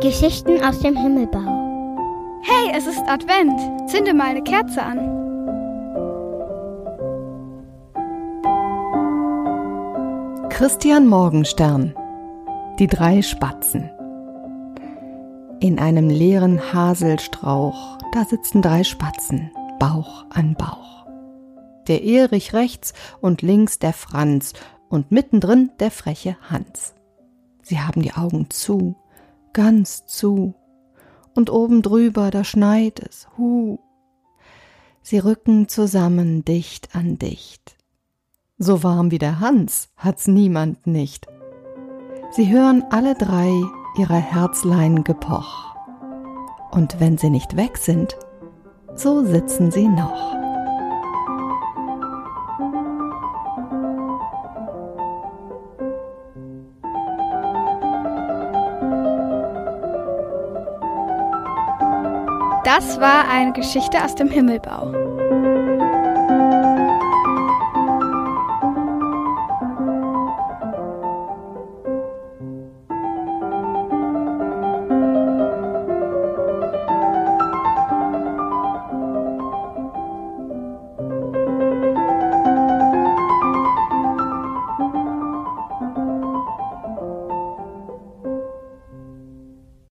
Geschichten aus dem Himmelbau. Hey, es ist Advent. Zünde mal eine Kerze an. Christian Morgenstern Die drei Spatzen In einem leeren Haselstrauch, da sitzen drei Spatzen, Bauch an Bauch. Der Erich rechts und links der Franz und mittendrin der freche Hans. Sie haben die Augen zu, ganz zu, und oben drüber, da schneit es, hu. Sie rücken zusammen dicht an dicht. So warm wie der Hans hat's niemand nicht. Sie hören alle drei ihrer Herzlein gepoch. Und wenn sie nicht weg sind, so sitzen sie noch. Das war eine Geschichte aus dem Himmelbau.